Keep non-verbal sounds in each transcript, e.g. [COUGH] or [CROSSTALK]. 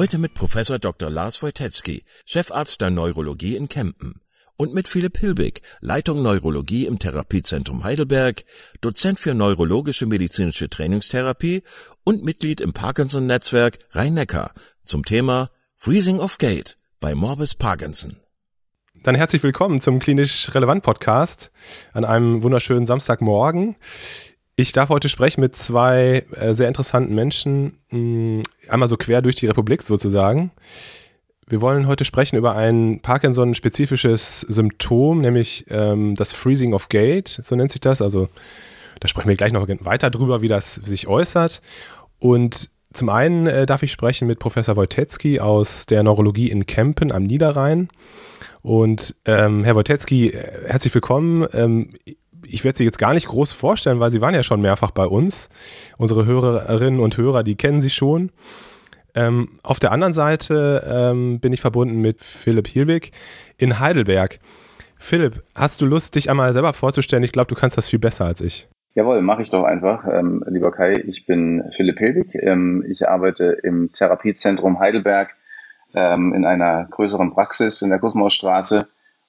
Heute mit Professor Dr. Lars Wojtecki, Chefarzt der Neurologie in Kempen. Und mit Philipp Hilbig, Leitung Neurologie im Therapiezentrum Heidelberg, Dozent für neurologische medizinische Trainingstherapie und Mitglied im Parkinson-Netzwerk Rhein-Neckar zum Thema Freezing of Gate bei Morbus Parkinson. Dann herzlich willkommen zum Klinisch Relevant Podcast an einem wunderschönen Samstagmorgen. Ich darf heute sprechen mit zwei äh, sehr interessanten Menschen, mh, hm, einmal so quer durch die Republik sozusagen. Wir wollen heute sprechen über ein Parkinson-spezifisches Symptom, nämlich ähm, das Freezing of Gate, so nennt sich das. Also da sprechen wir gleich noch weiter drüber, wie das sich äußert. Und zum einen äh, darf ich sprechen mit Professor Wojtecki aus der Neurologie in Kempen am Niederrhein. Und ähm, Herr Wojtecki, äh, herzlich willkommen. Ähm, ich werde Sie jetzt gar nicht groß vorstellen, weil Sie waren ja schon mehrfach bei uns. Unsere Hörerinnen und Hörer, die kennen Sie schon. Ähm, auf der anderen Seite ähm, bin ich verbunden mit Philipp Hilwig in Heidelberg. Philipp, hast du Lust, dich einmal selber vorzustellen? Ich glaube, du kannst das viel besser als ich. Jawohl, mache ich doch einfach. Ähm, lieber Kai, ich bin Philipp Hilwig. Ähm, ich arbeite im Therapiezentrum Heidelberg ähm, in einer größeren Praxis in der Kosmosstraße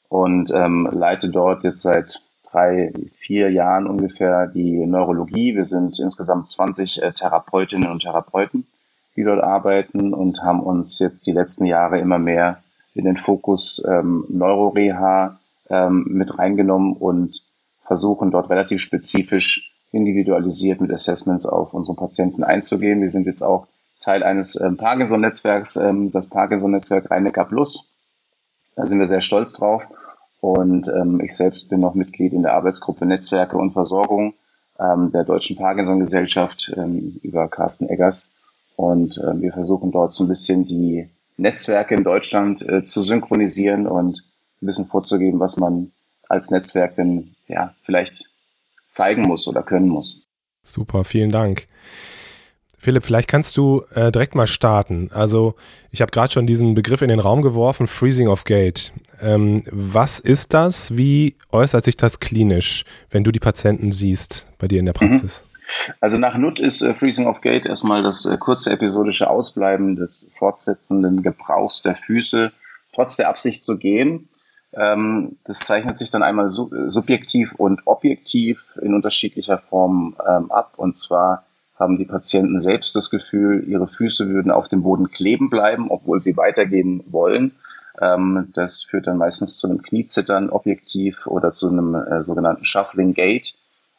und ähm, leite dort jetzt seit drei, vier Jahren ungefähr die Neurologie. Wir sind insgesamt 20 äh, Therapeutinnen und Therapeuten, die dort arbeiten und haben uns jetzt die letzten Jahre immer mehr in den Fokus ähm, Neuroreha ähm, mit reingenommen und versuchen dort relativ spezifisch individualisiert mit Assessments auf unsere Patienten einzugehen. Wir sind jetzt auch Teil eines ähm, Parkinson-Netzwerks, ähm, das Parkinson-Netzwerk Rhein-Neckar Plus. Da sind wir sehr stolz drauf. Und ähm, ich selbst bin noch Mitglied in der Arbeitsgruppe Netzwerke und Versorgung ähm, der Deutschen Parkinson-Gesellschaft ähm, über Carsten Eggers. Und äh, wir versuchen dort so ein bisschen die Netzwerke in Deutschland äh, zu synchronisieren und ein bisschen vorzugeben, was man als Netzwerk denn ja vielleicht zeigen muss oder können muss. Super, vielen Dank. Philipp, vielleicht kannst du äh, direkt mal starten. Also ich habe gerade schon diesen Begriff in den Raum geworfen, Freezing of Gate. Ähm, was ist das? Wie äußert sich das klinisch, wenn du die Patienten siehst bei dir in der Praxis? Mhm. Also nach NUT ist äh, Freezing of Gate erstmal das äh, kurze episodische Ausbleiben des fortsetzenden Gebrauchs der Füße, trotz der Absicht zu gehen. Ähm, das zeichnet sich dann einmal sub subjektiv und objektiv in unterschiedlicher Form ähm, ab. Und zwar haben die Patienten selbst das Gefühl, ihre Füße würden auf dem Boden kleben bleiben, obwohl sie weitergehen wollen. Ähm, das führt dann meistens zu einem Kniezittern objektiv oder zu einem äh, sogenannten Shuffling Gait.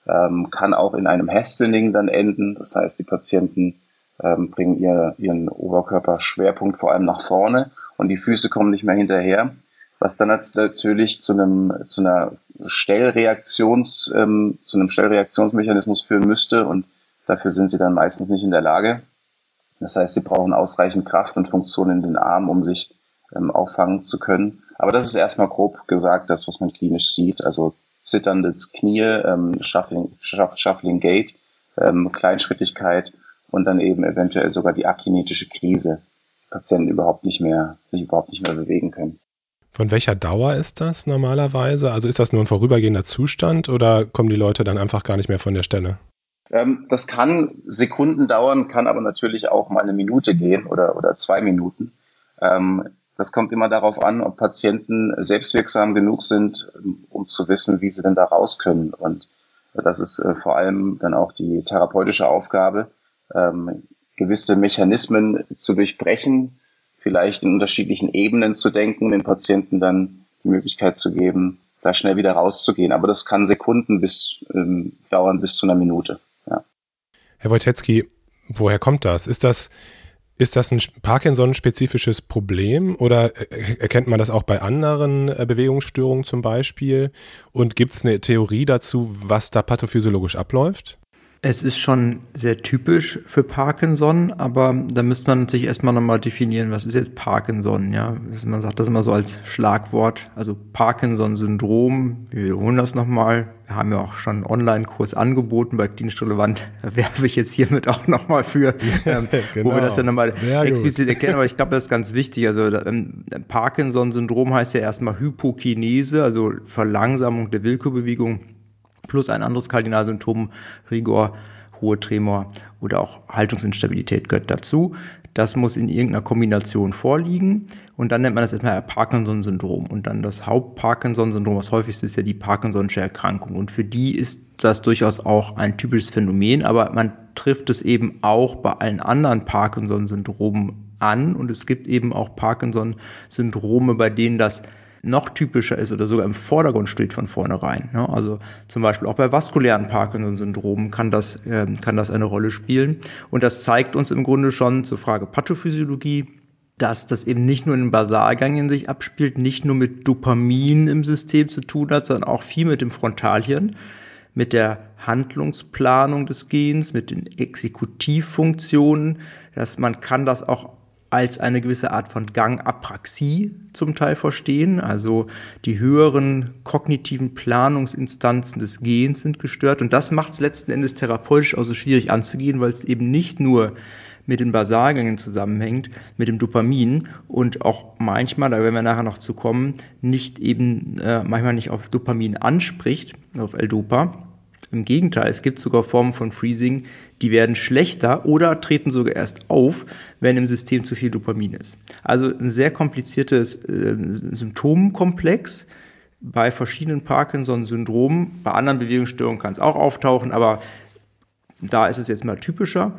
Ähm, kann auch in einem Hastening dann enden. Das heißt, die Patienten ähm, bringen ihr, ihren Oberkörperschwerpunkt vor allem nach vorne und die Füße kommen nicht mehr hinterher was dann natürlich zu einem zu einer Stellreaktions ähm, zu einem Stellreaktionsmechanismus führen müsste und Dafür sind sie dann meistens nicht in der Lage. Das heißt, sie brauchen ausreichend Kraft und Funktion in den Armen, um sich ähm, auffangen zu können. Aber das ist erstmal grob gesagt, das, was man klinisch sieht. Also zitterndes Knie, ähm, Shuffling, Shuffling Gait, ähm, Kleinschrittigkeit und dann eben eventuell sogar die akinetische Krise, dass Patienten überhaupt nicht mehr, sich überhaupt nicht mehr bewegen können. Von welcher Dauer ist das normalerweise? Also ist das nur ein vorübergehender Zustand oder kommen die Leute dann einfach gar nicht mehr von der Stelle? Ähm, das kann Sekunden dauern, kann aber natürlich auch mal eine Minute gehen oder, oder zwei Minuten. Ähm, das kommt immer darauf an, ob Patienten selbstwirksam genug sind, um zu wissen, wie sie denn da raus können. Und das ist äh, vor allem dann auch die therapeutische Aufgabe, ähm, gewisse Mechanismen zu durchbrechen, vielleicht in unterschiedlichen Ebenen zu denken, den Patienten dann die Möglichkeit zu geben, da schnell wieder rauszugehen. Aber das kann Sekunden bis ähm, dauern bis zu einer Minute. Herr Wojtecki, woher kommt das? Ist das ist das ein Parkinson-spezifisches Problem oder erkennt man das auch bei anderen äh, Bewegungsstörungen zum Beispiel? Und gibt es eine Theorie dazu, was da pathophysiologisch abläuft? Es ist schon sehr typisch für Parkinson, aber da müsste man natürlich erstmal nochmal definieren, was ist jetzt Parkinson, ja? Man sagt das immer so als Schlagwort, also Parkinson-Syndrom, wir wiederholen das nochmal. Wir haben ja auch schon einen Online-Kurs angeboten bei klinisch relevant, da werbe ich jetzt hiermit auch nochmal für, [LAUGHS] ähm, genau. wo wir das ja nochmal explizit erkennen, aber ich glaube, das ist ganz wichtig. Also ähm, Parkinson-Syndrom heißt ja erstmal Hypokinese, also Verlangsamung der Willkürbewegung plus ein anderes Kardinalsymptom, Rigor, hohe Tremor oder auch Haltungsinstabilität gehört dazu. Das muss in irgendeiner Kombination vorliegen und dann nennt man das erstmal Parkinson-Syndrom. Und dann das Haupt-Parkinson-Syndrom, das häufigste ist ja die Parkinson'sche Erkrankung. Und für die ist das durchaus auch ein typisches Phänomen, aber man trifft es eben auch bei allen anderen Parkinson-Syndromen an. Und es gibt eben auch Parkinson-Syndrome, bei denen das noch typischer ist oder sogar im Vordergrund steht von vornherein. Ne? Also zum Beispiel auch bei vaskulären Parkinson-Syndromen kann das, äh, kann das eine Rolle spielen. Und das zeigt uns im Grunde schon zur Frage Pathophysiologie, dass das eben nicht nur in den Basalganglien sich abspielt, nicht nur mit Dopamin im System zu tun hat, sondern auch viel mit dem Frontalhirn, mit der Handlungsplanung des Gens, mit den Exekutivfunktionen, dass man kann das auch als eine gewisse Art von Gangapraxie zum Teil verstehen. Also die höheren kognitiven Planungsinstanzen des Gens sind gestört. Und das macht es letzten Endes therapeutisch auch so schwierig anzugehen, weil es eben nicht nur mit den Basalgängen zusammenhängt, mit dem Dopamin und auch manchmal, da werden wir nachher noch zu kommen, nicht eben äh, manchmal nicht auf Dopamin anspricht, auf L-Dopa, im Gegenteil, es gibt sogar Formen von Freezing, die werden schlechter oder treten sogar erst auf, wenn im System zu viel Dopamin ist. Also ein sehr kompliziertes äh, Symptomkomplex bei verschiedenen Parkinson-Syndromen. Bei anderen Bewegungsstörungen kann es auch auftauchen, aber da ist es jetzt mal typischer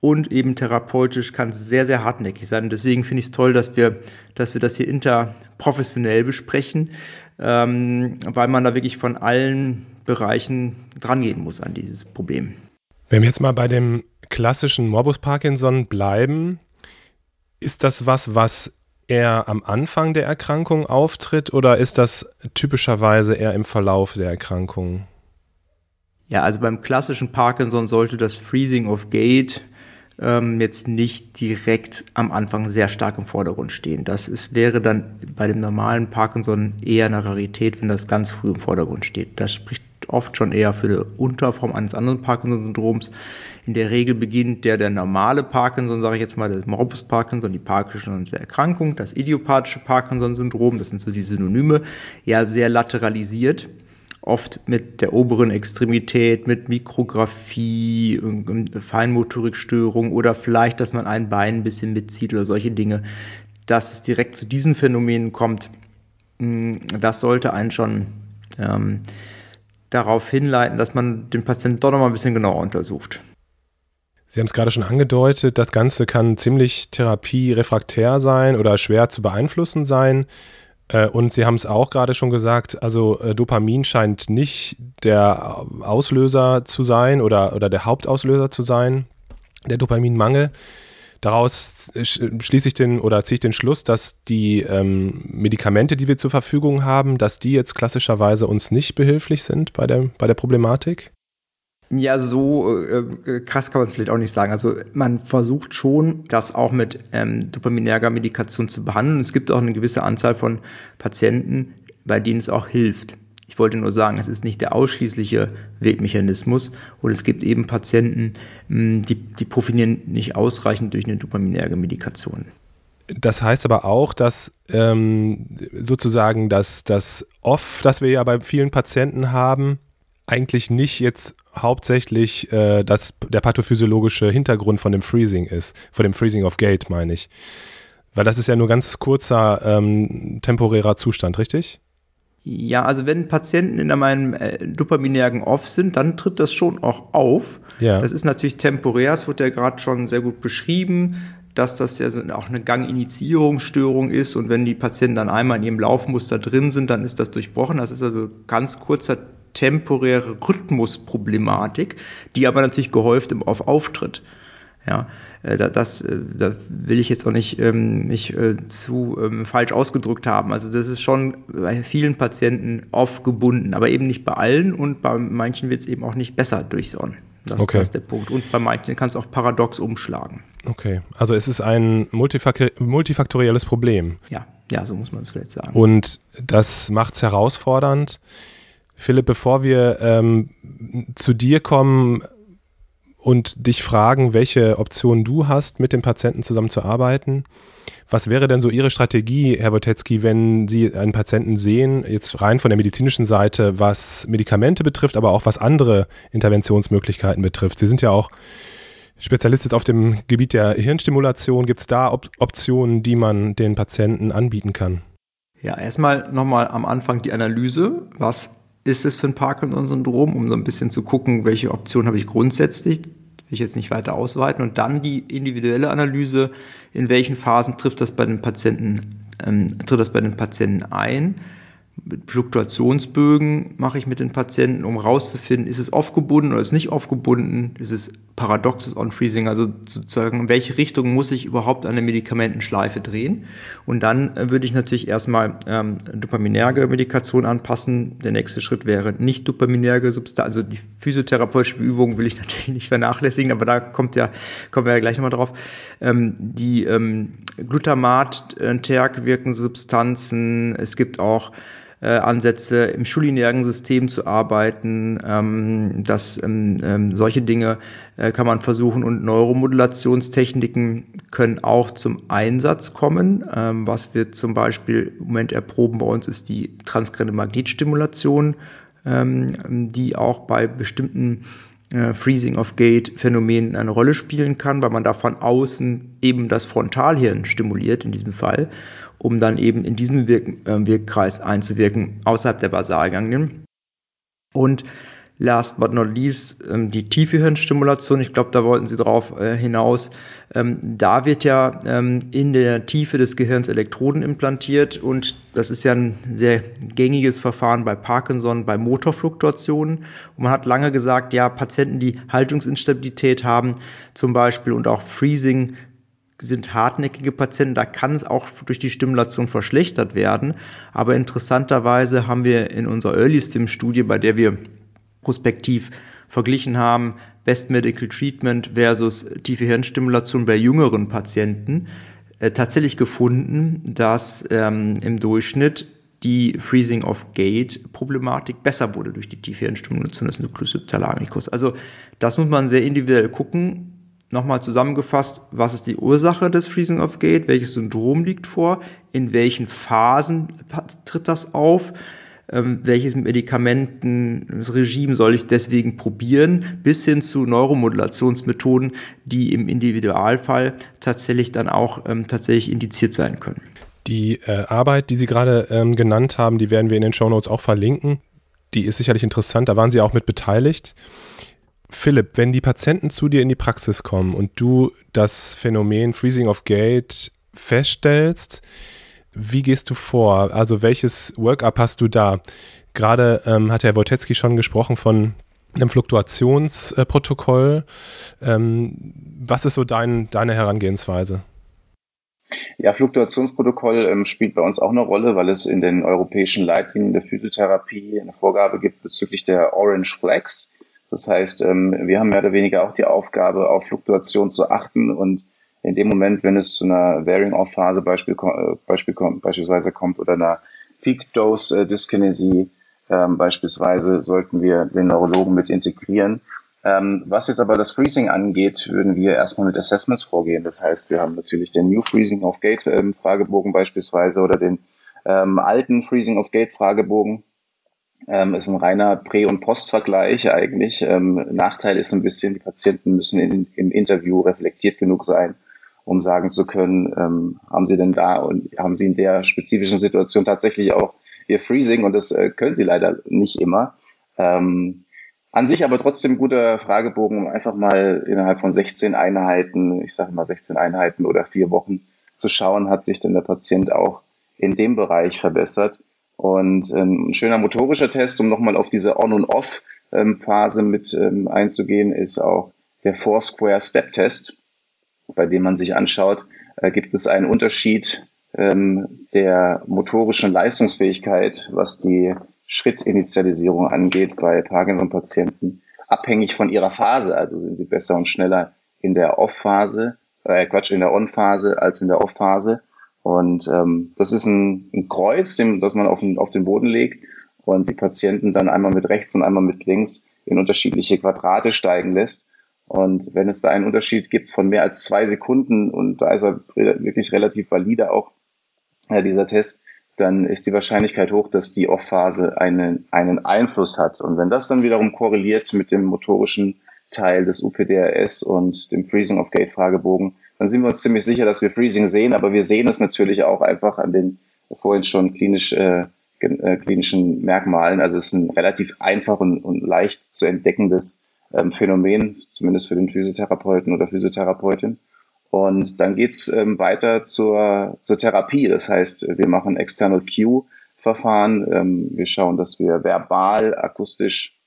und eben therapeutisch kann es sehr, sehr hartnäckig sein. Deswegen finde ich es toll, dass wir, dass wir das hier interprofessionell besprechen, ähm, weil man da wirklich von allen Bereichen drangehen muss an dieses Problem. Wenn wir jetzt mal bei dem klassischen Morbus Parkinson bleiben, ist das was, was eher am Anfang der Erkrankung auftritt oder ist das typischerweise eher im Verlauf der Erkrankung? Ja, also beim klassischen Parkinson sollte das Freezing of Gait ähm, jetzt nicht direkt am Anfang sehr stark im Vordergrund stehen. Das ist, wäre dann bei dem normalen Parkinson eher eine Rarität, wenn das ganz früh im Vordergrund steht. Das spricht oft schon eher für eine Unterform eines anderen Parkinson-Syndroms. In der Regel beginnt der, der normale Parkinson, sage ich jetzt mal, der Morbus Parkinson, die Parkinson'sche Erkrankung, das idiopathische Parkinson-Syndrom, das sind so die Synonyme, ja sehr lateralisiert oft mit der oberen Extremität, mit Mikrographie, Feinmotorikstörung oder vielleicht, dass man ein Bein ein bisschen mitzieht oder solche Dinge. Dass es direkt zu diesen Phänomenen kommt, hm, das sollte einen schon ähm, darauf hinleiten, dass man den Patienten doch noch mal ein bisschen genauer untersucht. Sie haben es gerade schon angedeutet, das Ganze kann ziemlich therapierefraktär sein oder schwer zu beeinflussen sein. Äh, und Sie haben es auch gerade schon gesagt, also äh, Dopamin scheint nicht der Auslöser zu sein oder, oder der Hauptauslöser zu sein, der Dopaminmangel. Daraus schließe ich den oder ziehe ich den Schluss, dass die ähm, Medikamente, die wir zur Verfügung haben, dass die jetzt klassischerweise uns nicht behilflich sind bei der, bei der Problematik? Ja, so äh, äh krass kann man es vielleicht auch nicht sagen. Also man versucht schon, das auch mit ähm, dopaminerger Medikation zu behandeln. Es gibt auch eine gewisse Anzahl von Patienten, bei denen es auch hilft. Ich wollte nur sagen, es ist nicht der ausschließliche Wegmechanismus und es gibt eben Patienten, hm, die, die profitieren nicht ausreichend durch eine dopaminerge Medikation. Das heißt aber auch, dass ähm, sozusagen das, das Off, das wir ja bei vielen Patienten haben, eigentlich nicht jetzt hauptsächlich äh, das, der pathophysiologische Hintergrund von dem Freezing ist, von dem Freezing of Gate, meine ich. Weil das ist ja nur ganz kurzer ähm, temporärer Zustand, richtig? Ja, also wenn Patienten in einem äh, dopaminergen Off sind, dann tritt das schon auch auf. Ja. Das ist natürlich temporär, es wird ja gerade schon sehr gut beschrieben. Dass das ja auch eine Ganginitiierungsstörung ist und wenn die Patienten dann einmal in ihrem Laufmuster drin sind, dann ist das durchbrochen. Das ist also ganz kurzer temporäre Rhythmusproblematik, die aber natürlich gehäuft im Auf auftritt. Ja, äh, das, äh, da will ich jetzt auch nicht ähm, mich äh, zu ähm, falsch ausgedrückt haben. Also das ist schon bei vielen Patienten oft gebunden, aber eben nicht bei allen und bei manchen wird es eben auch nicht besser durch Sonnen. Das, okay. das ist der Punkt. Und bei manchen kann es auch paradox umschlagen. Okay, also es ist ein multifaktorielles Problem. Ja, ja, so muss man es vielleicht sagen. Und das macht es herausfordernd. Philipp, bevor wir ähm, zu dir kommen und dich fragen, welche Optionen du hast, mit dem Patienten zusammenzuarbeiten, was wäre denn so Ihre Strategie, Herr Wotetzki, wenn Sie einen Patienten sehen, jetzt rein von der medizinischen Seite, was Medikamente betrifft, aber auch was andere Interventionsmöglichkeiten betrifft? Sie sind ja auch Spezialist jetzt auf dem Gebiet der Hirnstimulation. Gibt es da Op Optionen, die man den Patienten anbieten kann? Ja, erstmal nochmal am Anfang die Analyse. Was ist es für ein Parkinson-Syndrom, um so ein bisschen zu gucken, welche Option habe ich grundsätzlich, will ich jetzt nicht weiter ausweiten. Und dann die individuelle Analyse, in welchen Phasen trifft das bei den Patienten, ähm, tritt das bei den Patienten ein Fluktuationsbögen mache ich mit den Patienten, um herauszufinden, ist es aufgebunden oder ist es nicht aufgebunden, ist es paradoxes On-Freezing, also sozusagen, in welche Richtung muss ich überhaupt eine Medikamentenschleife drehen. Und dann äh, würde ich natürlich erstmal ähm, dopaminerge Medikation anpassen. Der nächste Schritt wäre nicht dopaminerge Substanz, also die physiotherapeutische Übung will ich [LAUGHS] natürlich nicht vernachlässigen, aber da kommt ja, kommen wir ja gleich nochmal drauf. Ähm, die ähm, Glutamat, äh, wirkende Substanzen, es gibt auch äh, Ansätze im schulinären System zu arbeiten. Ähm, das, ähm, ähm, solche Dinge äh, kann man versuchen und Neuromodulationstechniken können auch zum Einsatz kommen. Ähm, was wir zum Beispiel im Moment erproben bei uns ist die transkrenne Magnetstimulation, ähm, die auch bei bestimmten äh, Freezing of Gate Phänomenen eine Rolle spielen kann, weil man da von außen eben das Frontalhirn stimuliert in diesem Fall um dann eben in diesem Wirk äh, Wirkkreis einzuwirken, außerhalb der Basalganglien. Und last but not least ähm, die tiefe Hirnstimulation. Ich glaube, da wollten Sie drauf äh, hinaus. Ähm, da wird ja ähm, in der Tiefe des Gehirns Elektroden implantiert und das ist ja ein sehr gängiges Verfahren bei Parkinson, bei Motorfluktuationen. Und man hat lange gesagt, ja, Patienten, die Haltungsinstabilität haben zum Beispiel und auch Freezing sind hartnäckige Patienten, da kann es auch durch die Stimulation verschlechtert werden. Aber interessanterweise haben wir in unserer Early Stim Studie, bei der wir prospektiv verglichen haben, Best Medical Treatment versus tiefe Hirnstimulation bei jüngeren Patienten, äh, tatsächlich gefunden, dass ähm, im Durchschnitt die Freezing of Gate Problematik besser wurde durch die tiefe Hirnstimulation des Nucleus subthalamicus. Also das muss man sehr individuell gucken Nochmal zusammengefasst, was ist die Ursache des Freezing of Gate? Welches Syndrom liegt vor? In welchen Phasen tritt das auf? Ähm, welches Medikamentenregime soll ich deswegen probieren? Bis hin zu Neuromodulationsmethoden, die im Individualfall tatsächlich dann auch ähm, tatsächlich indiziert sein können. Die äh, Arbeit, die Sie gerade ähm, genannt haben, die werden wir in den Show Notes auch verlinken. Die ist sicherlich interessant, da waren Sie auch mit beteiligt. Philipp, wenn die Patienten zu dir in die Praxis kommen und du das Phänomen Freezing of Gate feststellst, wie gehst du vor? Also welches Workup hast du da? Gerade ähm, hat Herr Wojtecki schon gesprochen von einem Fluktuationsprotokoll. Ähm, was ist so dein, deine Herangehensweise? Ja, Fluktuationsprotokoll ähm, spielt bei uns auch eine Rolle, weil es in den europäischen Leitlinien der Physiotherapie eine Vorgabe gibt bezüglich der Orange Flags. Das heißt, ähm, wir haben mehr oder weniger auch die Aufgabe, auf Fluktuation zu achten und in dem Moment, wenn es zu einer Wearing-off-Phase Beispiel, äh, Beispiel, beispielsweise kommt oder einer Peak-Dose-Dyskinesie ähm, beispielsweise, sollten wir den Neurologen mit integrieren. Ähm, was jetzt aber das Freezing angeht, würden wir erstmal mit Assessments vorgehen. Das heißt, wir haben natürlich den New Freezing of Gate ähm, Fragebogen beispielsweise oder den alten Freezing of Gate Fragebogen ähm, ist ein reiner Prä- und Postvergleich eigentlich. Ähm, Nachteil ist ein bisschen, die Patienten müssen in, im Interview reflektiert genug sein, um sagen zu können, ähm, haben sie denn da und haben sie in der spezifischen Situation tatsächlich auch ihr Freezing und das äh, können sie leider nicht immer. Ähm, An sich aber trotzdem guter Fragebogen, um einfach mal innerhalb von 16 Einheiten, ich sage mal 16 Einheiten oder vier Wochen zu schauen, hat sich denn der Patient auch in dem Bereich verbessert. Und ähm, ein schöner motorischer Test, um nochmal auf diese On- und Off-Phase mit ähm, einzugehen, ist auch der Foursquare Step Test, bei dem man sich anschaut, äh, gibt es einen Unterschied ähm, der motorischen Leistungsfähigkeit, was die Schrittinitialisierung angeht bei Parkinson-Patienten, abhängig von ihrer Phase. Also sind sie besser und schneller in der Off-Phase, äh, Quatsch, in der On-Phase als in der Off-Phase. Und ähm, das ist ein, ein Kreuz, dem, das man auf den, auf den Boden legt und die Patienten dann einmal mit rechts und einmal mit links in unterschiedliche Quadrate steigen lässt. Und wenn es da einen Unterschied gibt von mehr als zwei Sekunden, und da ist er wirklich relativ valide auch, äh, dieser Test, dann ist die Wahrscheinlichkeit hoch, dass die Off-Phase einen, einen Einfluss hat. Und wenn das dann wiederum korreliert mit dem motorischen Teil des UPDRS und dem Freezing of Gate Fragebogen, dann sind wir uns ziemlich sicher, dass wir Freezing sehen, aber wir sehen es natürlich auch einfach an den vorhin schon klinisch, äh, äh, klinischen Merkmalen. Also es ist ein relativ einfach und, und leicht zu entdeckendes ähm, Phänomen, zumindest für den Physiotherapeuten oder Physiotherapeutin. Und dann geht's ähm, weiter zur, zur Therapie. Das heißt, wir machen External Cue-Verfahren. Ähm, wir schauen, dass wir verbal, akustisch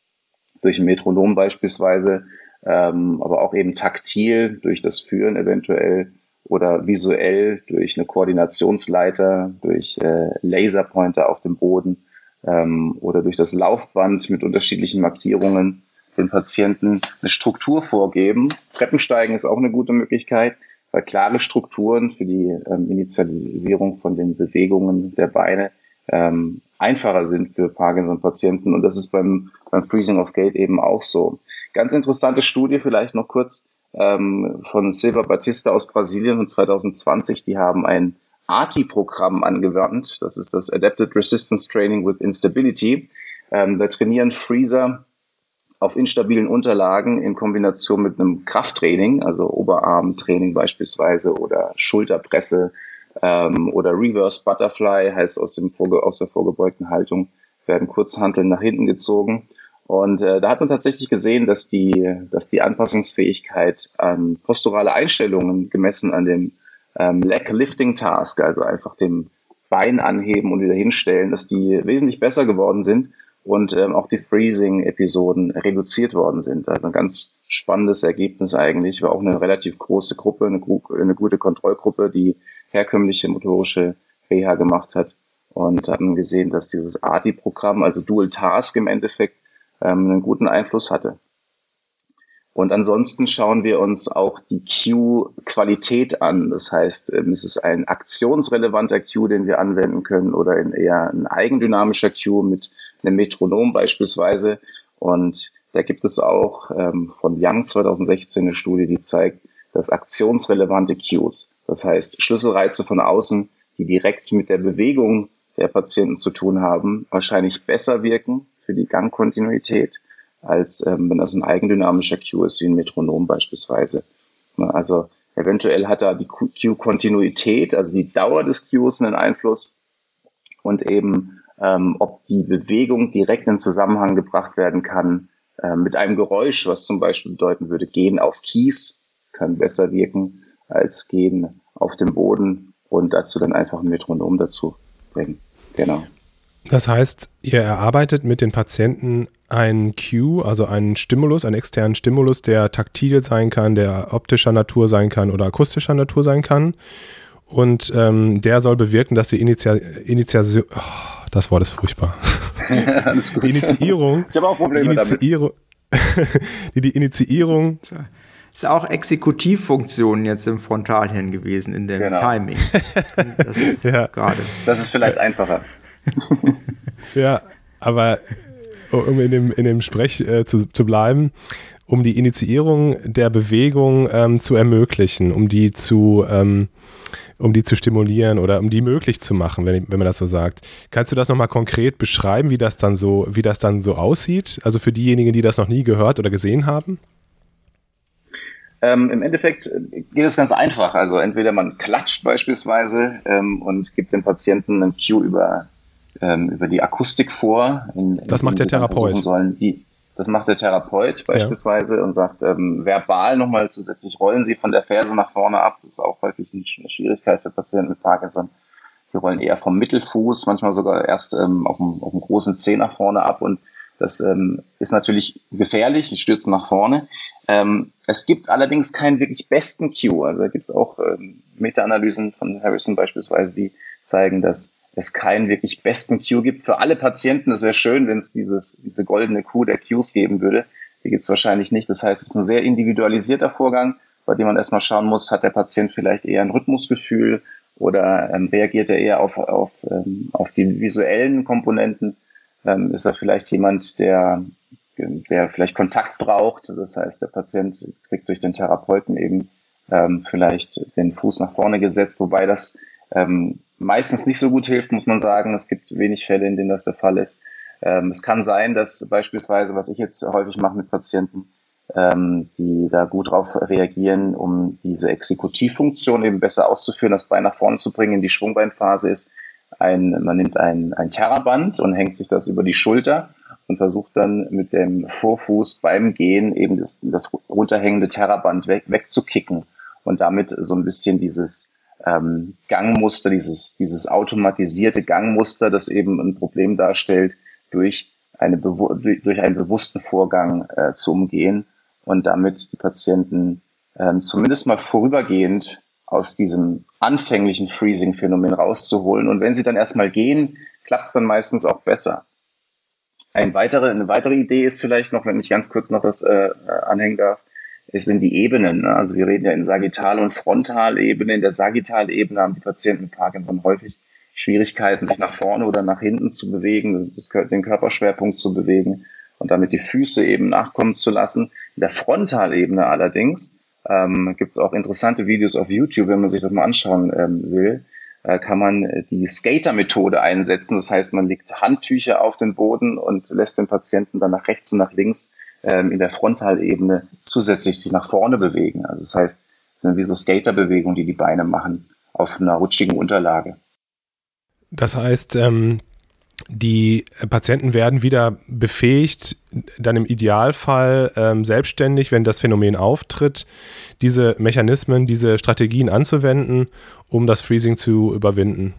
durch ein Metronom beispielsweise, ähm, aber auch eben taktil durch das Führen eventuell oder visuell durch eine Koordinationsleiter, durch äh, Laserpointer auf dem Boden ähm, oder durch das Laufband mit unterschiedlichen Markierungen den Patienten eine Struktur vorgeben. Treppensteigen ist auch eine gute Möglichkeit weil klare Strukturen für die ähm, Initialisierung von den Bewegungen der Beine ähm, einfacher sind für Parkinson-Patienten. Und das ist beim, beim Freezing of Gate eben auch so. Ganz interessante Studie vielleicht noch kurz ähm, von Silva Batista aus Brasilien von 2020. Die haben ein ATI-Programm angewandt. Das ist das Adapted Resistance Training with Instability. Ähm, da trainieren Freezer auf instabilen Unterlagen in Kombination mit einem Krafttraining, also Oberarmtraining beispielsweise oder Schulterpresse ähm, oder Reverse Butterfly, heißt aus, dem Vorge aus der vorgebeugten Haltung werden Kurzhanteln nach hinten gezogen. Und äh, da hat man tatsächlich gesehen, dass die, dass die Anpassungsfähigkeit an posturale Einstellungen gemessen an dem ähm, Leg Lifting Task, also einfach dem Bein anheben und wieder hinstellen, dass die wesentlich besser geworden sind und ähm, auch die Freezing-Episoden reduziert worden sind. Also ein ganz spannendes Ergebnis eigentlich. War auch eine relativ große Gruppe, eine, eine gute Kontrollgruppe, die herkömmliche motorische Reha gemacht hat und haben gesehen, dass dieses ADI-Programm, also Dual Task im Endeffekt, ähm, einen guten Einfluss hatte. Und ansonsten schauen wir uns auch die Queue-Qualität an. Das heißt, ähm, ist es ein aktionsrelevanter Queue, den wir anwenden können oder eher ein eigendynamischer Queue mit einem Metronom beispielsweise. Und da gibt es auch ähm, von Young 2016 eine Studie, die zeigt, dass aktionsrelevante Cues, das heißt Schlüsselreize von außen, die direkt mit der Bewegung der Patienten zu tun haben, wahrscheinlich besser wirken für die Gangkontinuität als ähm, wenn das ein eigendynamischer Cue ist, wie ein Metronom beispielsweise. Also eventuell hat da die Cue-Kontinuität, also die Dauer des Cues einen Einfluss und eben ähm, ob die Bewegung direkt in Zusammenhang gebracht werden kann äh, mit einem Geräusch, was zum Beispiel bedeuten würde, gehen auf Kies kann besser wirken als gehen auf dem Boden und dazu dann einfach ein Metronom dazu bringen. Genau. Das heißt, ihr erarbeitet mit den Patienten einen Cue, also einen Stimulus, einen externen Stimulus, der taktil sein kann, der optischer Natur sein kann oder akustischer Natur sein kann. Und ähm, der soll bewirken, dass die Initiation, oh, das Wort ist furchtbar. [LAUGHS] Alles gut. Die Initiierung. Ich habe auch Probleme die Initiierung, damit. [LAUGHS] die, die Initiierung. Ist auch Exekutivfunktion jetzt im Frontalhirn gewesen in dem genau. Timing. [LAUGHS] Das ist ja. gerade. Das ist vielleicht einfacher. [LAUGHS] ja, aber um in dem, in dem Sprech äh, zu, zu bleiben, um die Initiierung der Bewegung ähm, zu ermöglichen, um die zu, ähm, um die zu stimulieren oder um die möglich zu machen, wenn, wenn man das so sagt. Kannst du das nochmal konkret beschreiben, wie das dann so, wie das dann so aussieht? Also für diejenigen, die das noch nie gehört oder gesehen haben? Ähm, Im Endeffekt geht es ganz einfach. Also entweder man klatscht beispielsweise ähm, und gibt dem Patienten einen Cue über ähm, über die Akustik vor. In, das macht der Therapeut. Sollen, die, Das macht der Therapeut beispielsweise ja. und sagt ähm, verbal nochmal zusätzlich, rollen Sie von der Ferse nach vorne ab. Das ist auch häufig eine Schwierigkeit für Patienten mit Parkinson. Die rollen eher vom Mittelfuß, manchmal sogar erst ähm, auf, dem, auf dem großen Zeh nach vorne ab und das ähm, ist natürlich gefährlich, die stürzen nach vorne. Ähm, es gibt allerdings keinen wirklich besten Cue. Also da gibt es auch ähm, Meta-Analysen von Harrison beispielsweise, die zeigen, dass es keinen wirklich besten Cue gibt. Für alle Patienten, es wäre schön, wenn es dieses, diese goldene Kuh der Cues geben würde. Die gibt es wahrscheinlich nicht. Das heißt, es ist ein sehr individualisierter Vorgang, bei dem man erstmal schauen muss, hat der Patient vielleicht eher ein Rhythmusgefühl oder ähm, reagiert er eher auf, auf, ähm, auf die visuellen Komponenten? Ähm, ist er vielleicht jemand, der, der vielleicht Kontakt braucht? Das heißt, der Patient kriegt durch den Therapeuten eben ähm, vielleicht den Fuß nach vorne gesetzt, wobei das ähm, meistens nicht so gut hilft, muss man sagen. Es gibt wenig Fälle, in denen das der Fall ist. Ähm, es kann sein, dass beispielsweise, was ich jetzt häufig mache mit Patienten, ähm, die da gut drauf reagieren, um diese Exekutivfunktion eben besser auszuführen, das Bein nach vorne zu bringen, in die Schwungbeinphase ist. Ein, man nimmt ein, ein Terraband und hängt sich das über die Schulter und versucht dann mit dem Vorfuß beim Gehen eben das, das runterhängende Terraband weg, wegzukicken und damit so ein bisschen dieses ähm, Gangmuster, dieses, dieses automatisierte Gangmuster, das eben ein Problem darstellt, durch, eine durch einen bewussten Vorgang äh, zu umgehen und damit die Patienten ähm, zumindest mal vorübergehend aus diesem anfänglichen Freezing-Phänomen rauszuholen. Und wenn sie dann erstmal gehen, klappt es dann meistens auch besser. Ein weitere, eine weitere Idee ist vielleicht noch, wenn ich ganz kurz noch was äh, anhängen darf, es sind die Ebenen. Ne? Also wir reden ja in Sagittal- und Frontalebene. In der Sagittalebene haben die Patienten mit Parkinson häufig Schwierigkeiten, sich nach vorne oder nach hinten zu bewegen, das, den Körperschwerpunkt zu bewegen und damit die Füße eben nachkommen zu lassen. In der Frontalebene allerdings ähm, gibt es auch interessante Videos auf YouTube, wenn man sich das mal anschauen ähm, will, kann man die Skater-Methode einsetzen. Das heißt, man legt Handtücher auf den Boden und lässt den Patienten dann nach rechts und nach links ähm, in der Frontalebene zusätzlich sich nach vorne bewegen. Also das heißt, es sind wie so Skaterbewegungen, die die Beine machen auf einer rutschigen Unterlage. Das heißt, ähm, die Patienten werden wieder befähigt, dann im Idealfall ähm, selbstständig, wenn das Phänomen auftritt, diese Mechanismen, diese Strategien anzuwenden, um das Freezing zu überwinden.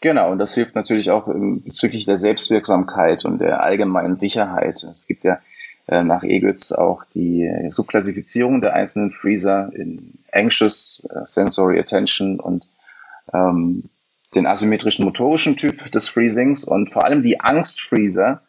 Genau, und das hilft natürlich auch bezüglich der Selbstwirksamkeit und der allgemeinen Sicherheit. Es gibt ja äh, nach Egels auch die Subklassifizierung der einzelnen Freezer in Anxious, äh, Sensory Attention und ähm, den asymmetrischen motorischen Typ des Freezings und vor allem die Angstfreezer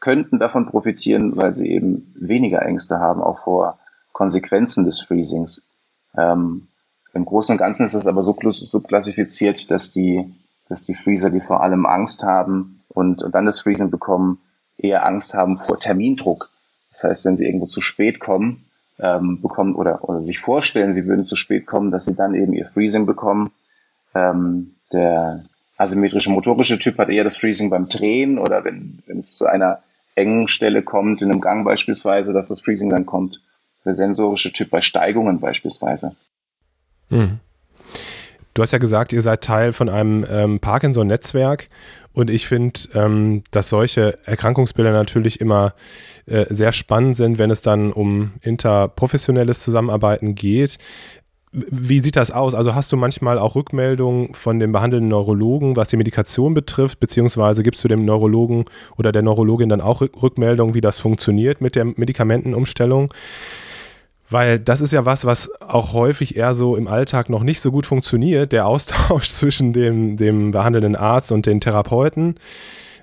könnten davon profitieren, weil sie eben weniger Ängste haben, auch vor Konsequenzen des Freezings. Ähm, Im Großen und Ganzen ist es aber so, so klassifiziert, dass die, dass die Freezer, die vor allem Angst haben und, und dann das Freezing bekommen, eher Angst haben vor Termindruck. Das heißt, wenn sie irgendwo zu spät kommen, ähm, bekommen oder, oder sich vorstellen, sie würden zu spät kommen, dass sie dann eben ihr Freezing bekommen. Ähm, der asymmetrische motorische Typ hat eher das Freezing beim Drehen oder wenn, wenn es zu einer engen Stelle kommt, in einem Gang beispielsweise, dass das Freezing dann kommt. Der sensorische Typ bei Steigungen beispielsweise. Mhm. Du hast ja gesagt, ihr seid Teil von einem ähm, Parkinson-Netzwerk und ich finde, ähm, dass solche Erkrankungsbilder natürlich immer äh, sehr spannend sind, wenn es dann um interprofessionelles Zusammenarbeiten geht. Wie sieht das aus? Also hast du manchmal auch Rückmeldungen von dem behandelnden Neurologen, was die Medikation betrifft, beziehungsweise gibst du dem Neurologen oder der Neurologin dann auch Rückmeldungen, wie das funktioniert mit der Medikamentenumstellung? Weil das ist ja was, was auch häufig eher so im Alltag noch nicht so gut funktioniert, der Austausch [LAUGHS] zwischen dem, dem behandelnden Arzt und den Therapeuten.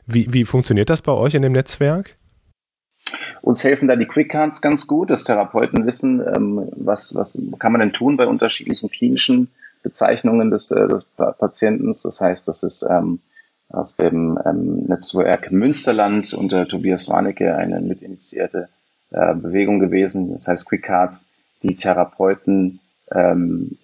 Wie, wie funktioniert das bei euch in dem Netzwerk? Uns helfen da die Quick Cards ganz gut, dass Therapeuten wissen, ähm, was, was kann man denn tun bei unterschiedlichen klinischen Bezeichnungen des, äh, des Patienten. Das heißt, das ist ähm, aus dem ähm, Netzwerk Münsterland unter Tobias Warnecke eine mitinitiierte äh, Bewegung gewesen. Das heißt Quick Cards, die Therapeuten ähm,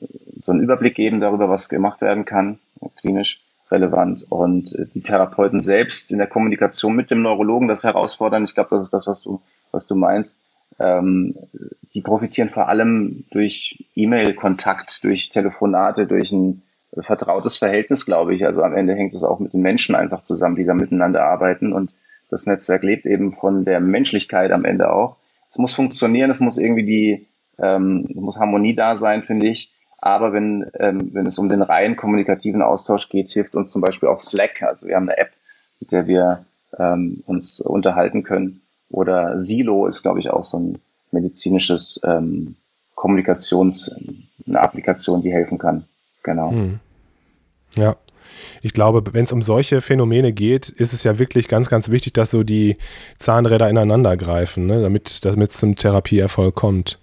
so einen Überblick geben darüber, was gemacht werden kann, klinisch relevant. Und äh, die Therapeuten selbst in der Kommunikation mit dem Neurologen das herausfordern. Ich glaube, das ist das, was du, was du meinst. Ähm, die profitieren vor allem durch E-Mail-Kontakt, durch Telefonate, durch ein vertrautes Verhältnis, glaube ich. Also am Ende hängt es auch mit den Menschen einfach zusammen, die da miteinander arbeiten und das Netzwerk lebt eben von der Menschlichkeit am Ende auch. Es muss funktionieren, es muss irgendwie die, ähm, muss Harmonie da sein, finde ich. Aber wenn, ähm, wenn es um den rein kommunikativen Austausch geht, hilft uns zum Beispiel auch Slack. Also wir haben eine App, mit der wir ähm, uns unterhalten können. Oder Silo ist, glaube ich, auch so ein medizinisches ähm, Kommunikations, eine Applikation, die helfen kann. Genau. Hm. Ja. Ich glaube, wenn es um solche Phänomene geht, ist es ja wirklich ganz, ganz wichtig, dass so die Zahnräder ineinander greifen, ne? damit es zum Therapieerfolg kommt.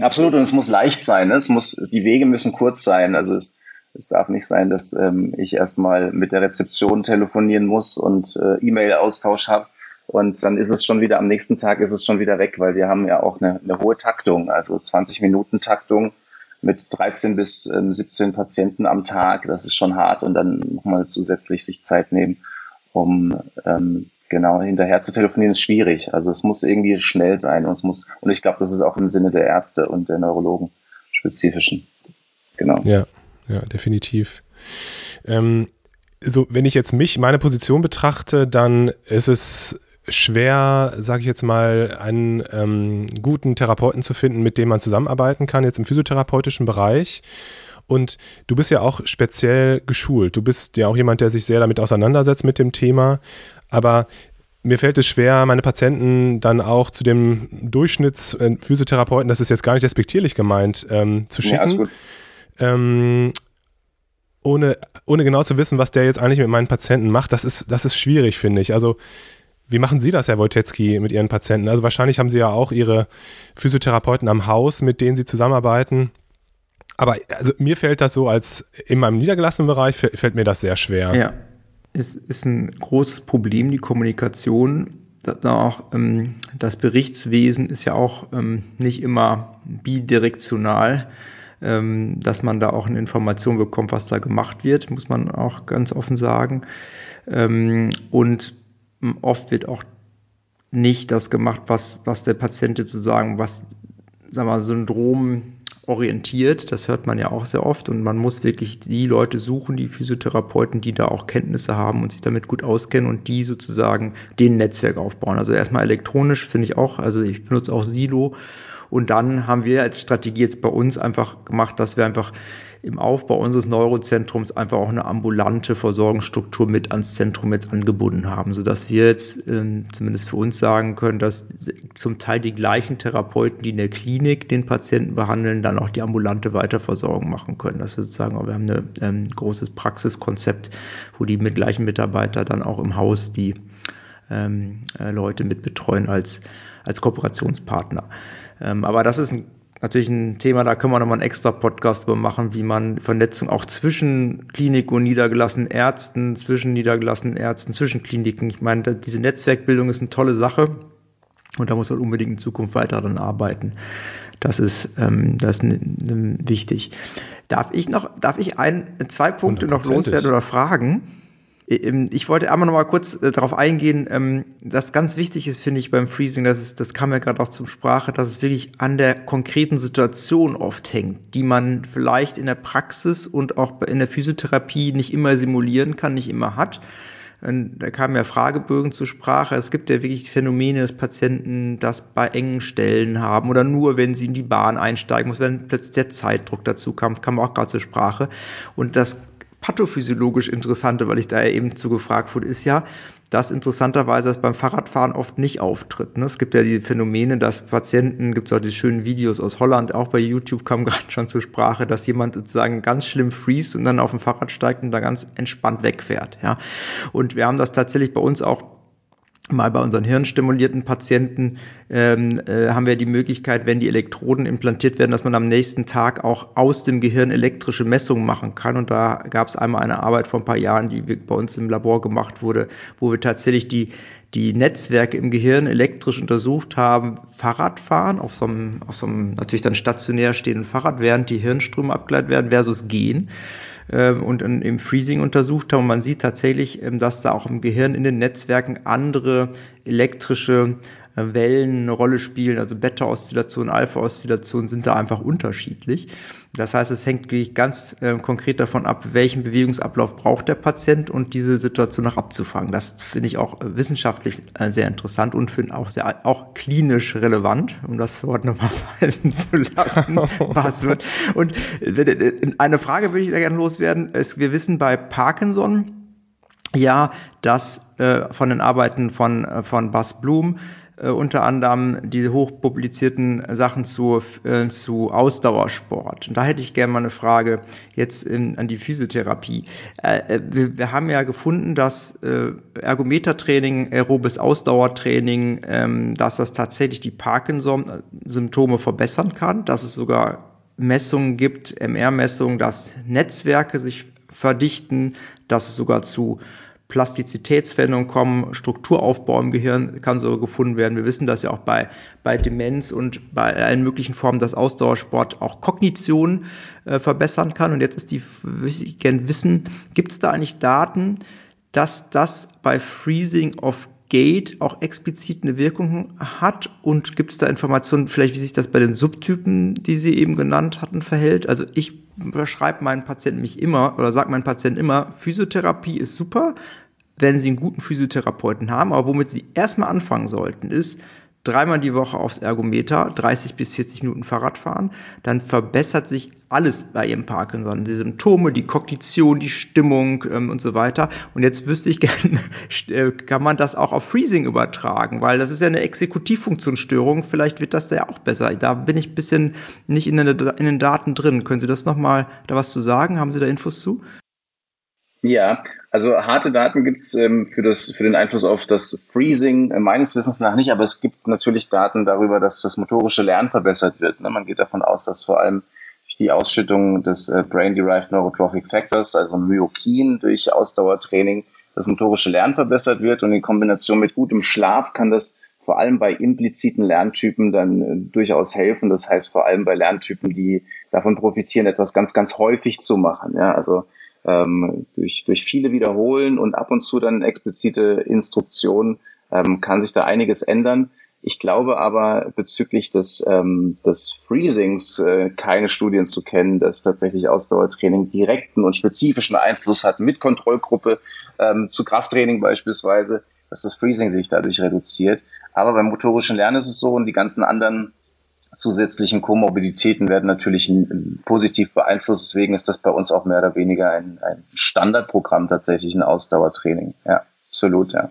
Absolut, und es muss leicht sein. Ne? Es muss, die Wege müssen kurz sein. Also es, es darf nicht sein, dass ähm, ich erstmal mit der Rezeption telefonieren muss und äh, E-Mail-Austausch habe. Und dann ist es schon wieder, am nächsten Tag ist es schon wieder weg, weil wir haben ja auch eine, eine hohe Taktung, also 20 Minuten Taktung mit 13 bis ähm, 17 Patienten am Tag. Das ist schon hart und dann nochmal zusätzlich sich Zeit nehmen, um ähm, genau hinterher zu telefonieren, ist schwierig. Also es muss irgendwie schnell sein und es muss, und ich glaube, das ist auch im Sinne der Ärzte und der Neurologen spezifischen. Genau. Ja, ja, definitiv. Ähm, so, wenn ich jetzt mich, meine Position betrachte, dann ist es schwer, sage ich jetzt mal, einen ähm, guten Therapeuten zu finden, mit dem man zusammenarbeiten kann, jetzt im physiotherapeutischen Bereich. Und du bist ja auch speziell geschult. Du bist ja auch jemand, der sich sehr damit auseinandersetzt mit dem Thema. Aber mir fällt es schwer, meine Patienten dann auch zu dem Durchschnittsphysiotherapeuten, das ist jetzt gar nicht respektierlich gemeint, ähm, zu schicken. Ja, ähm, ohne, ohne genau zu wissen, was der jetzt eigentlich mit meinen Patienten macht, das ist, das ist schwierig, finde ich. Also wie machen Sie das, Herr Wojtecki, mit Ihren Patienten? Also wahrscheinlich haben Sie ja auch Ihre Physiotherapeuten am Haus, mit denen Sie zusammenarbeiten. Aber also mir fällt das so als in meinem niedergelassenen Bereich fällt mir das sehr schwer. Ja, es ist ein großes Problem, die Kommunikation. Auch, ähm, das Berichtswesen ist ja auch ähm, nicht immer bidirektional, ähm, dass man da auch eine Information bekommt, was da gemacht wird, muss man auch ganz offen sagen. Und oft wird auch nicht das gemacht, was, was der Patient sozusagen, was sagen wir, Syndrom orientiert. Das hört man ja auch sehr oft. Und man muss wirklich die Leute suchen, die Physiotherapeuten, die da auch Kenntnisse haben und sich damit gut auskennen und die sozusagen den Netzwerk aufbauen. Also erstmal elektronisch finde ich auch, also ich benutze auch Silo. Und dann haben wir als Strategie jetzt bei uns einfach gemacht, dass wir einfach im Aufbau unseres Neurozentrums einfach auch eine ambulante Versorgungsstruktur mit ans Zentrum jetzt angebunden haben, sodass wir jetzt äh, zumindest für uns sagen können, dass zum Teil die gleichen Therapeuten, die in der Klinik den Patienten behandeln, dann auch die ambulante Weiterversorgung machen können. Dass wir sozusagen, wir haben ein ähm, großes Praxiskonzept, wo die mit gleichen Mitarbeiter dann auch im Haus die ähm, äh, Leute mit betreuen als, als Kooperationspartner. Ähm, aber das ist ein natürlich ein Thema, da können wir nochmal einen extra Podcast über machen, wie man Vernetzung auch zwischen Klinik und niedergelassenen Ärzten, zwischen niedergelassenen Ärzten, zwischen Kliniken. Ich meine, diese Netzwerkbildung ist eine tolle Sache und da muss man unbedingt in Zukunft weiter daran arbeiten. Das ist, ähm, das ist wichtig. Darf ich noch, darf ich ein, zwei Punkte noch loswerden oder fragen? Ähm, ich wollte einmal noch mal kurz äh, darauf eingehen, ähm, dass ganz wichtig ist, finde ich, beim Freezing, dass es, das kam ja gerade auch zum Sprache, dass es wirklich an der konkreten Situation oft hängt, die man vielleicht in der Praxis und auch in der Physiotherapie nicht immer simulieren kann, nicht immer hat. Da kamen ja Fragebögen zur Sprache. Es gibt ja wirklich Phänomene, dass Patienten das bei engen Stellen haben oder nur, wenn sie in die Bahn einsteigen muss, wenn plötzlich der Zeitdruck dazu kam, kam auch gerade zur Sprache. Und das pathophysiologisch Interessante, weil ich da ja eben zu gefragt wurde, ist ja, dass interessanterweise das beim Fahrradfahren oft nicht auftritt. Ne? Es gibt ja die Phänomene, dass Patienten, gibt es auch die schönen Videos aus Holland, auch bei YouTube kam [LAUGHS] gerade schon zur Sprache, dass jemand sozusagen ganz schlimm freest und dann auf dem Fahrrad steigt und da ganz entspannt wegfährt. Ja? Und wir haben das tatsächlich bei uns auch mal bei unseren hirnstimulierten Patienten ähm, äh, haben wir die Möglichkeit, wenn die Elektroden implantiert werden, dass man am nächsten Tag auch aus dem Gehirn elektrische Messungen machen kann. Und da gab es einmal eine Arbeit vor ein paar Jahren, die bei uns im Labor gemacht wurde, wo wir tatsächlich die, die Netzwerke im Gehirn elektrisch untersucht haben, Fahrradfahren auf so einem, auf so einem natürlich dann stationär stehenden Fahrrad, während die Hirnströme abgeleitet werden, versus Gehen. Ähm, und im Freezing untersucht haben. Und man sieht tatsächlich, ähm, dass da auch im Gehirn in den Netzwerken andere elektrische äh, Wellen eine Rolle spielen, also Beta-Oszillation, Alpha-Oszillation sind da einfach unterschiedlich. Das heißt, es hängt wirklich ganz äh, konkret davon ab, welchen Bewegungsablauf braucht der Patient und diese Situation noch abzufangen. Das finde ich auch äh, wissenschaftlich äh, sehr interessant und finde auch sehr auch klinisch relevant, um das Wort nochmal [LAUGHS] fallen zu lassen, [LAUGHS] was wird. Und äh, eine Frage würde ich da gerne loswerden. Es, wir wissen bei Parkinson ja, dass äh, von den Arbeiten von, äh, von Bas Blum äh, unter anderem die hochpublizierten Sachen zu, äh, zu Ausdauersport. Und da hätte ich gerne mal eine Frage jetzt in, an die Physiotherapie. Äh, äh, wir, wir, haben ja gefunden, dass äh, Ergometertraining, aerobes Ausdauertraining, ähm, dass das tatsächlich die Parkinson-Symptome verbessern kann, dass es sogar Messungen gibt, MR-Messungen, dass Netzwerke sich verdichten, dass es sogar zu Plastizitätsveränderungen kommen, Strukturaufbau im Gehirn kann so gefunden werden. Wir wissen das ja auch bei, bei Demenz und bei allen möglichen Formen, dass Ausdauersport auch Kognition äh, verbessern kann. Und jetzt ist die, würde ich gerne wissen, gibt es da eigentlich Daten, dass das bei Freezing of Gate auch explizit eine Wirkung hat? Und gibt es da Informationen, vielleicht wie sich das bei den Subtypen, die Sie eben genannt hatten, verhält? Also ich beschreibe meinen Patienten mich immer oder sage meinen Patienten immer, Physiotherapie ist super, wenn sie einen guten Physiotherapeuten haben. Aber womit sie erstmal anfangen sollten, ist dreimal die Woche aufs Ergometer, 30 bis 40 Minuten Fahrrad fahren, dann verbessert sich alles bei ihrem Parkinson. Die Symptome, die Kognition, die Stimmung ähm, und so weiter. Und jetzt wüsste ich gerne, [LAUGHS] äh, kann man das auch auf Freezing übertragen, weil das ist ja eine Exekutivfunktionsstörung. Vielleicht wird das da ja auch besser. Da bin ich ein bisschen nicht in, den, in den Daten drin. Können Sie das nochmal da was zu sagen? Haben Sie da Infos zu? Ja, also harte Daten gibt es ähm, für, für den Einfluss auf das Freezing äh, meines Wissens nach nicht, aber es gibt natürlich Daten darüber, dass das motorische Lernen verbessert wird. Ne? Man geht davon aus, dass vor allem durch die Ausschüttung des äh, Brain-Derived Neurotrophic Factors, also Myokin, durch Ausdauertraining das motorische Lernen verbessert wird und in Kombination mit gutem Schlaf kann das vor allem bei impliziten Lerntypen dann äh, durchaus helfen. Das heißt vor allem bei Lerntypen, die davon profitieren, etwas ganz, ganz häufig zu machen. Ja, also ähm, durch, durch viele Wiederholen und ab und zu dann explizite Instruktionen ähm, kann sich da einiges ändern. Ich glaube aber bezüglich des, ähm, des Freezings äh, keine Studien zu kennen, dass tatsächlich Ausdauertraining direkten und spezifischen Einfluss hat mit Kontrollgruppe ähm, zu Krafttraining beispielsweise, dass das Freezing sich dadurch reduziert. Aber beim motorischen Lernen ist es so und die ganzen anderen zusätzlichen Komorbiditäten werden natürlich positiv beeinflusst. Deswegen ist das bei uns auch mehr oder weniger ein, ein Standardprogramm tatsächlich, ein Ausdauertraining. Ja, absolut, ja.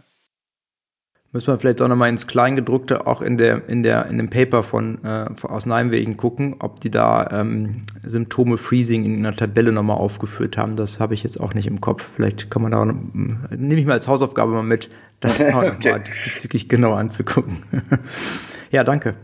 Müssen wir vielleicht auch nochmal ins Kleingedruckte auch in der, in der, in dem Paper von, äh, aus Nijmegen gucken, ob die da ähm, Symptome Freezing in einer Tabelle nochmal aufgeführt haben. Das habe ich jetzt auch nicht im Kopf. Vielleicht kann man da, nehme ich mal als Hausaufgabe mal mit, das auch [LAUGHS] okay. nochmal diesbezüglich genau anzugucken. [LAUGHS] ja, danke.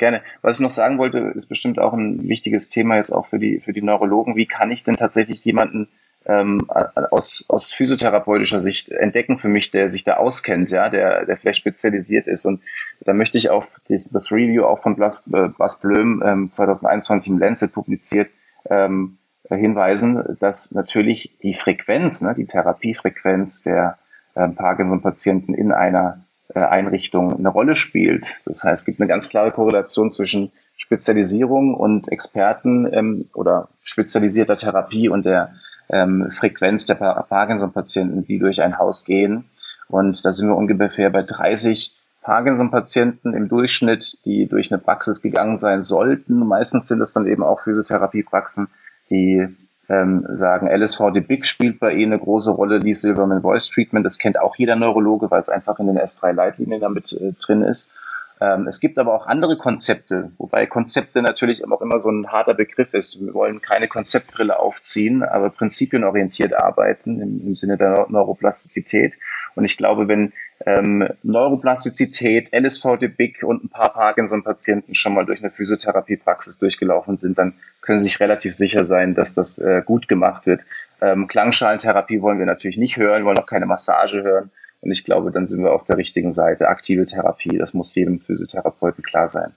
Gerne. Was ich noch sagen wollte, ist bestimmt auch ein wichtiges Thema jetzt auch für die, für die Neurologen. Wie kann ich denn tatsächlich jemanden ähm, aus, aus physiotherapeutischer Sicht entdecken für mich, der sich da auskennt, ja, der, der vielleicht spezialisiert ist. Und da möchte ich auf das, das Review auch von Blas, äh, Blas Blöm ähm, 2021 im Lancet publiziert ähm, hinweisen, dass natürlich die Frequenz, ne, die Therapiefrequenz der ähm, Parkinson-Patienten in einer Einrichtung eine Rolle spielt. Das heißt, es gibt eine ganz klare Korrelation zwischen Spezialisierung und Experten ähm, oder spezialisierter Therapie und der ähm, Frequenz der Parkinson-Patienten, die durch ein Haus gehen. Und da sind wir ungefähr bei 30 Parkinson-Patienten im Durchschnitt, die durch eine Praxis gegangen sein sollten. Meistens sind es dann eben auch Physiotherapiepraxen, die ähm, sagen, LSVD Big spielt bei ihnen eine große Rolle, Lee Silverman Voice Treatment, das kennt auch jeder Neurologe, weil es einfach in den S3-Leitlinien damit äh, drin ist. Ähm, es gibt aber auch andere Konzepte, wobei Konzepte natürlich auch immer so ein harter Begriff ist. Wir wollen keine Konzeptbrille aufziehen, aber prinzipienorientiert arbeiten im, im Sinne der Neuroplastizität. Und ich glaube, wenn ähm, Neuroplastizität, LSVD-Big und ein paar Parkinson-Patienten schon mal durch eine Physiotherapiepraxis durchgelaufen sind, dann können Sie sich relativ sicher sein, dass das äh, gut gemacht wird. Ähm, Klangschalentherapie wollen wir natürlich nicht hören, wollen auch keine Massage hören. Und ich glaube, dann sind wir auf der richtigen Seite. Aktive Therapie, das muss jedem Physiotherapeuten klar sein.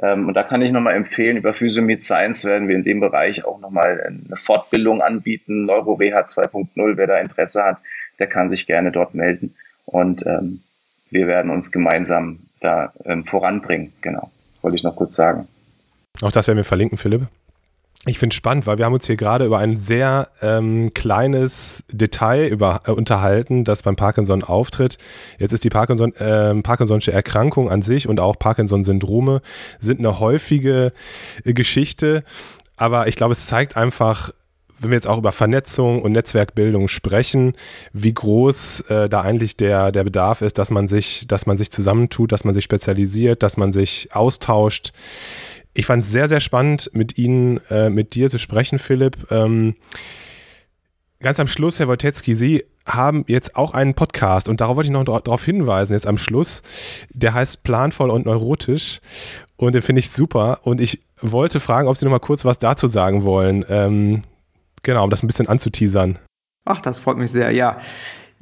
Ähm, und da kann ich nochmal empfehlen, über Physiomed Science werden wir in dem Bereich auch nochmal eine Fortbildung anbieten. NeuroWH 2.0, wer da Interesse hat, der kann sich gerne dort melden. Und ähm, wir werden uns gemeinsam da ähm, voranbringen. Genau, wollte ich noch kurz sagen. Auch das werden wir verlinken, Philipp. Ich finde es spannend, weil wir haben uns hier gerade über ein sehr ähm, kleines Detail über, äh, unterhalten, das beim Parkinson auftritt. Jetzt ist die Parkinson, äh, Parkinson'sche Erkrankung an sich und auch Parkinson-Syndrome sind eine häufige äh, Geschichte, aber ich glaube, es zeigt einfach, wenn wir jetzt auch über Vernetzung und Netzwerkbildung sprechen, wie groß äh, da eigentlich der, der Bedarf ist, dass man sich, dass man sich zusammentut, dass man sich spezialisiert, dass man sich austauscht. Ich fand es sehr, sehr spannend, mit Ihnen, äh, mit dir zu sprechen, Philipp. Ähm, ganz am Schluss, Herr Wojtecki, Sie haben jetzt auch einen Podcast und darauf wollte ich noch darauf hinweisen, jetzt am Schluss. Der heißt Planvoll und Neurotisch und den finde ich super und ich wollte fragen, ob Sie noch mal kurz was dazu sagen wollen. Ähm, genau, um das ein bisschen anzuteasern. Ach, das freut mich sehr, ja.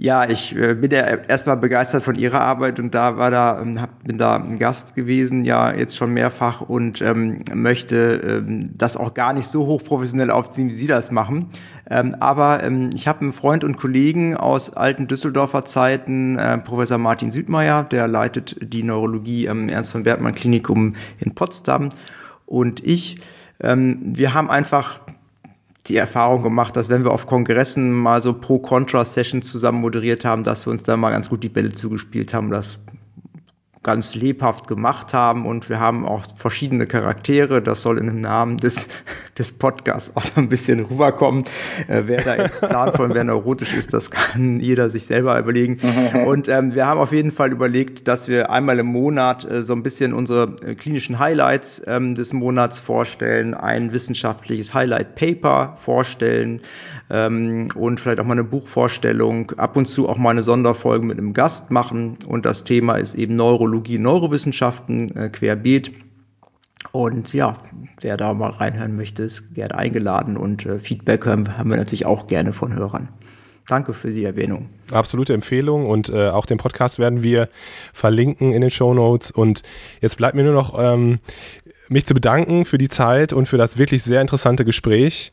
Ja, ich äh, bin ja erstmal begeistert von Ihrer Arbeit und da war da, ähm, bin da ein Gast gewesen, ja, jetzt schon mehrfach und ähm, möchte ähm, das auch gar nicht so hochprofessionell aufziehen, wie Sie das machen. Ähm, aber ähm, ich habe einen Freund und Kollegen aus alten Düsseldorfer Zeiten, äh, Professor Martin Südmeier, der leitet die Neurologie am Ernst von Bergmann Klinikum in Potsdam und ich. Ähm, wir haben einfach die Erfahrung gemacht, dass wenn wir auf Kongressen mal so Pro-Contra-Sessions zusammen moderiert haben, dass wir uns da mal ganz gut die Bälle zugespielt haben. Das ganz lebhaft gemacht haben und wir haben auch verschiedene Charaktere. Das soll in dem Namen des, [LAUGHS] des Podcasts auch so ein bisschen rüberkommen. Äh, wer da jetzt planvoll und wer neurotisch ist, das kann [LAUGHS] jeder sich selber überlegen. [LAUGHS] Und ähm, wir haben auf jeden Fall überlegt, dass wir einmal im Monat äh, so ein bisschen unsere äh, klinischen Highlights ähm, des Monats vorstellen, ein wissenschaftliches Highlight-Paper vorstellen ähm, und vielleicht auch mal eine Buchvorstellung, ab und zu auch mal eine Sonderfolge mit einem Gast machen. Und das Thema ist eben Neurologie Neurowissenschaften äh, querbeet. Und ja, wer da mal reinhören möchte, ist gerne eingeladen und äh, Feedback haben, haben wir natürlich auch gerne von Hörern. Danke für die Erwähnung. Absolute Empfehlung und äh, auch den Podcast werden wir verlinken in den Show Notes. Und jetzt bleibt mir nur noch ähm, mich zu bedanken für die Zeit und für das wirklich sehr interessante Gespräch.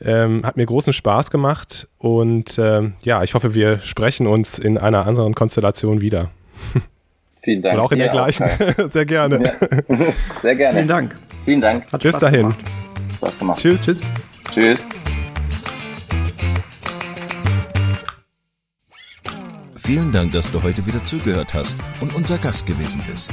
Ähm, hat mir großen Spaß gemacht und ähm, ja, ich hoffe, wir sprechen uns in einer anderen Konstellation wieder. [LAUGHS] Vielen Dank. Und auch in der gleichen. [LAUGHS] Sehr gerne. Ja. [LAUGHS] Sehr gerne. Vielen Dank. Vielen Dank. Hat Bis Spaß dahin. Gemacht. Spaß gemacht. Tschüss. Tschüss. Tschüss. Vielen Dank, dass du heute wieder zugehört hast und unser Gast gewesen bist.